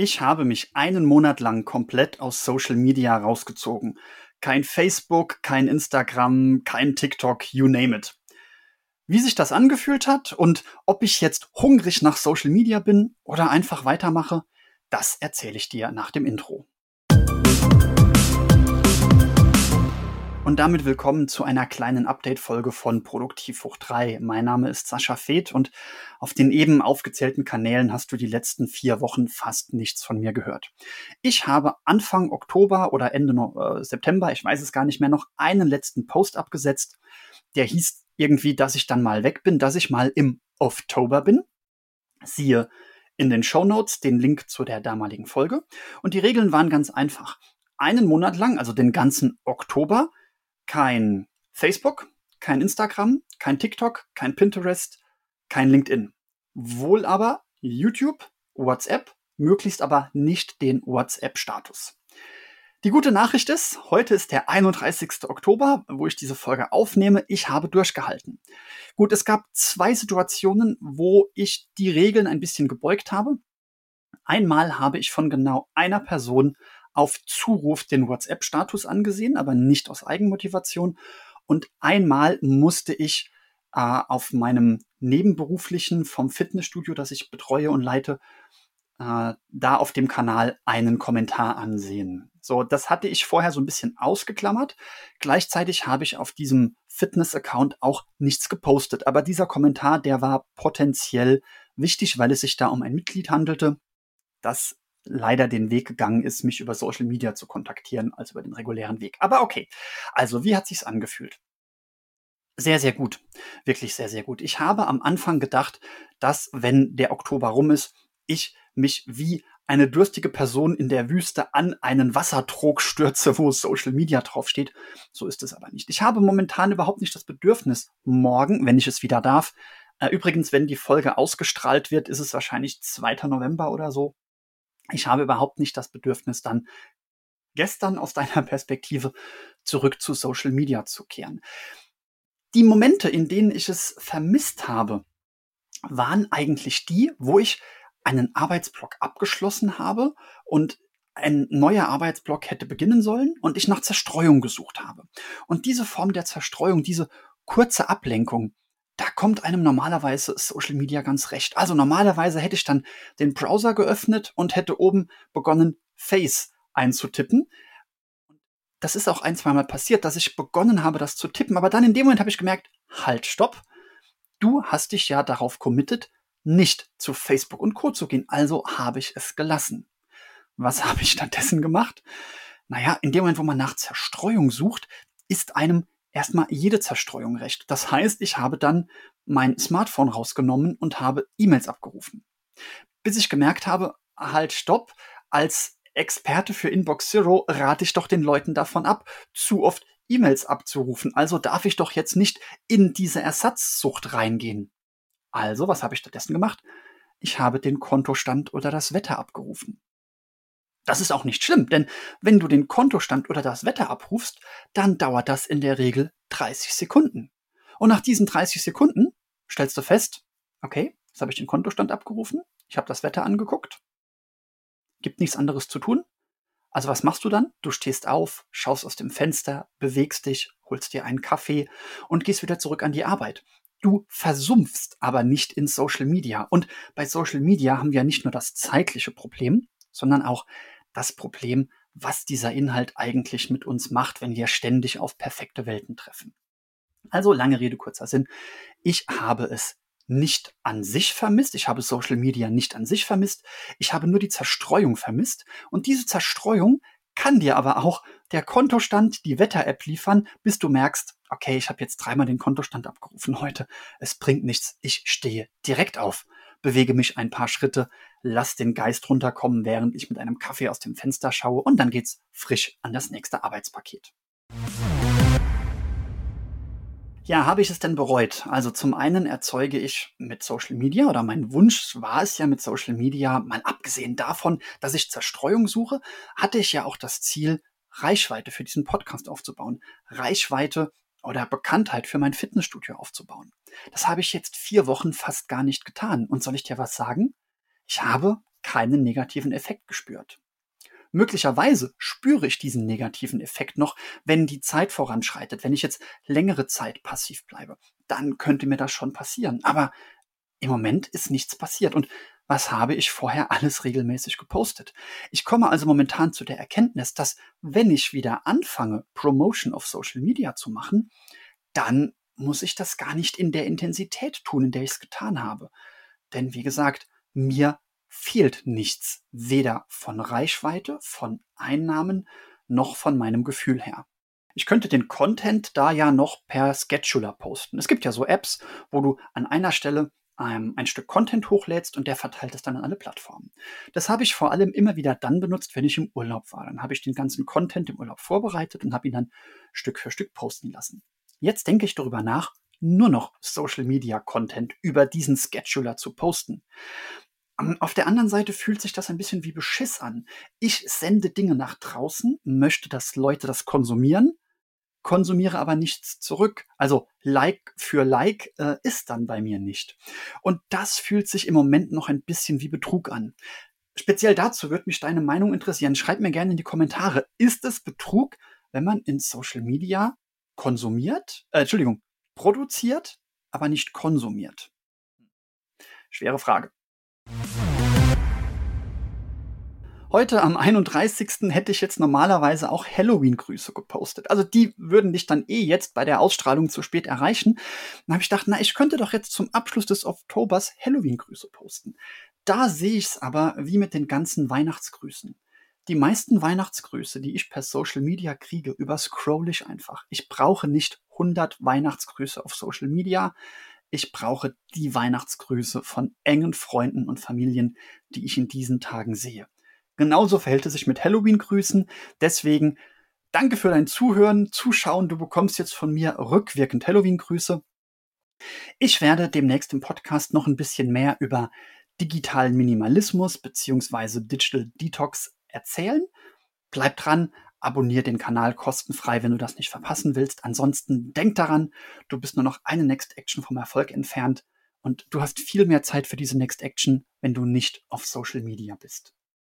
Ich habe mich einen Monat lang komplett aus Social Media rausgezogen. Kein Facebook, kein Instagram, kein TikTok, you name it. Wie sich das angefühlt hat und ob ich jetzt hungrig nach Social Media bin oder einfach weitermache, das erzähle ich dir nach dem Intro. Und damit willkommen zu einer kleinen Update-Folge von Produktivfucht 3. Mein Name ist Sascha Feth und auf den eben aufgezählten Kanälen hast du die letzten vier Wochen fast nichts von mir gehört. Ich habe Anfang Oktober oder Ende äh, September, ich weiß es gar nicht mehr noch, einen letzten Post abgesetzt. Der hieß irgendwie, dass ich dann mal weg bin, dass ich mal im Oktober bin. Siehe in den Show Notes den Link zu der damaligen Folge. Und die Regeln waren ganz einfach. Einen Monat lang, also den ganzen Oktober, kein Facebook, kein Instagram, kein TikTok, kein Pinterest, kein LinkedIn. Wohl aber YouTube, WhatsApp, möglichst aber nicht den WhatsApp-Status. Die gute Nachricht ist, heute ist der 31. Oktober, wo ich diese Folge aufnehme. Ich habe durchgehalten. Gut, es gab zwei Situationen, wo ich die Regeln ein bisschen gebeugt habe. Einmal habe ich von genau einer Person auf Zuruf den WhatsApp-Status angesehen, aber nicht aus Eigenmotivation. Und einmal musste ich äh, auf meinem nebenberuflichen vom Fitnessstudio, das ich betreue und leite, äh, da auf dem Kanal einen Kommentar ansehen. So, das hatte ich vorher so ein bisschen ausgeklammert. Gleichzeitig habe ich auf diesem Fitness-Account auch nichts gepostet. Aber dieser Kommentar, der war potenziell wichtig, weil es sich da um ein Mitglied handelte, das leider den Weg gegangen ist, mich über Social Media zu kontaktieren, als über den regulären Weg. Aber okay. Also, wie hat sich's angefühlt? Sehr, sehr gut. Wirklich sehr, sehr gut. Ich habe am Anfang gedacht, dass, wenn der Oktober rum ist, ich mich wie eine durstige Person in der Wüste an einen Wassertrog stürze, wo Social Media draufsteht. So ist es aber nicht. Ich habe momentan überhaupt nicht das Bedürfnis, morgen, wenn ich es wieder darf, äh, übrigens, wenn die Folge ausgestrahlt wird, ist es wahrscheinlich 2. November oder so, ich habe überhaupt nicht das Bedürfnis, dann gestern aus deiner Perspektive zurück zu Social Media zu kehren. Die Momente, in denen ich es vermisst habe, waren eigentlich die, wo ich einen Arbeitsblock abgeschlossen habe und ein neuer Arbeitsblock hätte beginnen sollen und ich nach Zerstreuung gesucht habe. Und diese Form der Zerstreuung, diese kurze Ablenkung, da kommt einem normalerweise Social Media ganz recht. Also normalerweise hätte ich dann den Browser geöffnet und hätte oben begonnen, Face einzutippen. Das ist auch ein, zweimal passiert, dass ich begonnen habe, das zu tippen. Aber dann in dem Moment habe ich gemerkt, halt, stopp. Du hast dich ja darauf committed, nicht zu Facebook und Co. zu gehen. Also habe ich es gelassen. Was habe ich stattdessen gemacht? Naja, in dem Moment, wo man nach Zerstreuung sucht, ist einem erstmal jede Zerstreuung recht. Das heißt, ich habe dann mein Smartphone rausgenommen und habe E-Mails abgerufen. Bis ich gemerkt habe, halt, stopp, als Experte für Inbox Zero rate ich doch den Leuten davon ab, zu oft E-Mails abzurufen. Also darf ich doch jetzt nicht in diese Ersatzsucht reingehen. Also, was habe ich stattdessen gemacht? Ich habe den Kontostand oder das Wetter abgerufen. Das ist auch nicht schlimm, denn wenn du den Kontostand oder das Wetter abrufst, dann dauert das in der Regel 30 Sekunden. Und nach diesen 30 Sekunden stellst du fest, okay, jetzt habe ich den Kontostand abgerufen, ich habe das Wetter angeguckt, gibt nichts anderes zu tun. Also was machst du dann? Du stehst auf, schaust aus dem Fenster, bewegst dich, holst dir einen Kaffee und gehst wieder zurück an die Arbeit. Du versumpfst aber nicht in Social Media. Und bei Social Media haben wir nicht nur das zeitliche Problem, sondern auch das Problem, was dieser Inhalt eigentlich mit uns macht, wenn wir ständig auf perfekte Welten treffen. Also lange Rede, kurzer Sinn. Ich habe es nicht an sich vermisst. Ich habe Social Media nicht an sich vermisst. Ich habe nur die Zerstreuung vermisst. Und diese Zerstreuung kann dir aber auch der Kontostand, die Wetter-App liefern, bis du merkst, okay, ich habe jetzt dreimal den Kontostand abgerufen heute. Es bringt nichts. Ich stehe direkt auf bewege mich ein paar Schritte, lass den Geist runterkommen, während ich mit einem Kaffee aus dem Fenster schaue und dann geht's frisch an das nächste Arbeitspaket. Ja, habe ich es denn bereut? Also zum einen erzeuge ich mit Social Media oder mein Wunsch war es ja mit Social Media, mal abgesehen davon, dass ich Zerstreuung suche, hatte ich ja auch das Ziel, Reichweite für diesen Podcast aufzubauen. Reichweite oder Bekanntheit für mein Fitnessstudio aufzubauen. Das habe ich jetzt vier Wochen fast gar nicht getan. Und soll ich dir was sagen? Ich habe keinen negativen Effekt gespürt. Möglicherweise spüre ich diesen negativen Effekt noch, wenn die Zeit voranschreitet, wenn ich jetzt längere Zeit passiv bleibe. Dann könnte mir das schon passieren. Aber im Moment ist nichts passiert. Und was habe ich vorher alles regelmäßig gepostet? Ich komme also momentan zu der Erkenntnis, dass wenn ich wieder anfange, Promotion auf Social Media zu machen, dann muss ich das gar nicht in der Intensität tun, in der ich es getan habe. Denn wie gesagt, mir fehlt nichts, weder von Reichweite, von Einnahmen, noch von meinem Gefühl her. Ich könnte den Content da ja noch per Scheduler posten. Es gibt ja so Apps, wo du an einer Stelle ähm, ein Stück Content hochlädst und der verteilt es dann an alle Plattformen. Das habe ich vor allem immer wieder dann benutzt, wenn ich im Urlaub war. Dann habe ich den ganzen Content im Urlaub vorbereitet und habe ihn dann Stück für Stück posten lassen. Jetzt denke ich darüber nach, nur noch Social Media Content über diesen Scheduler zu posten. Ähm, auf der anderen Seite fühlt sich das ein bisschen wie Beschiss an. Ich sende Dinge nach draußen, möchte, dass Leute das konsumieren, konsumiere aber nichts zurück. Also Like für Like äh, ist dann bei mir nicht. Und das fühlt sich im Moment noch ein bisschen wie Betrug an. Speziell dazu würde mich deine Meinung interessieren. Schreib mir gerne in die Kommentare. Ist es Betrug, wenn man in Social Media konsumiert, äh, Entschuldigung, produziert, aber nicht konsumiert? Schwere Frage. Heute am 31. hätte ich jetzt normalerweise auch Halloween-Grüße gepostet. Also die würden dich dann eh jetzt bei der Ausstrahlung zu spät erreichen. Dann habe ich gedacht, na, ich könnte doch jetzt zum Abschluss des Oktobers Halloween-Grüße posten. Da sehe ich es aber wie mit den ganzen Weihnachtsgrüßen. Die meisten Weihnachtsgrüße, die ich per Social Media kriege, überscroll ich einfach. Ich brauche nicht 100 Weihnachtsgrüße auf Social Media. Ich brauche die Weihnachtsgrüße von engen Freunden und Familien, die ich in diesen Tagen sehe. Genauso verhält es sich mit Halloween-Grüßen. Deswegen danke für dein Zuhören, Zuschauen. Du bekommst jetzt von mir rückwirkend Halloween-Grüße. Ich werde demnächst im Podcast noch ein bisschen mehr über digitalen Minimalismus beziehungsweise Digital Detox erzählen. Bleib dran, abonniere den Kanal kostenfrei, wenn du das nicht verpassen willst. Ansonsten denk daran, du bist nur noch eine Next Action vom Erfolg entfernt und du hast viel mehr Zeit für diese Next Action, wenn du nicht auf Social Media bist.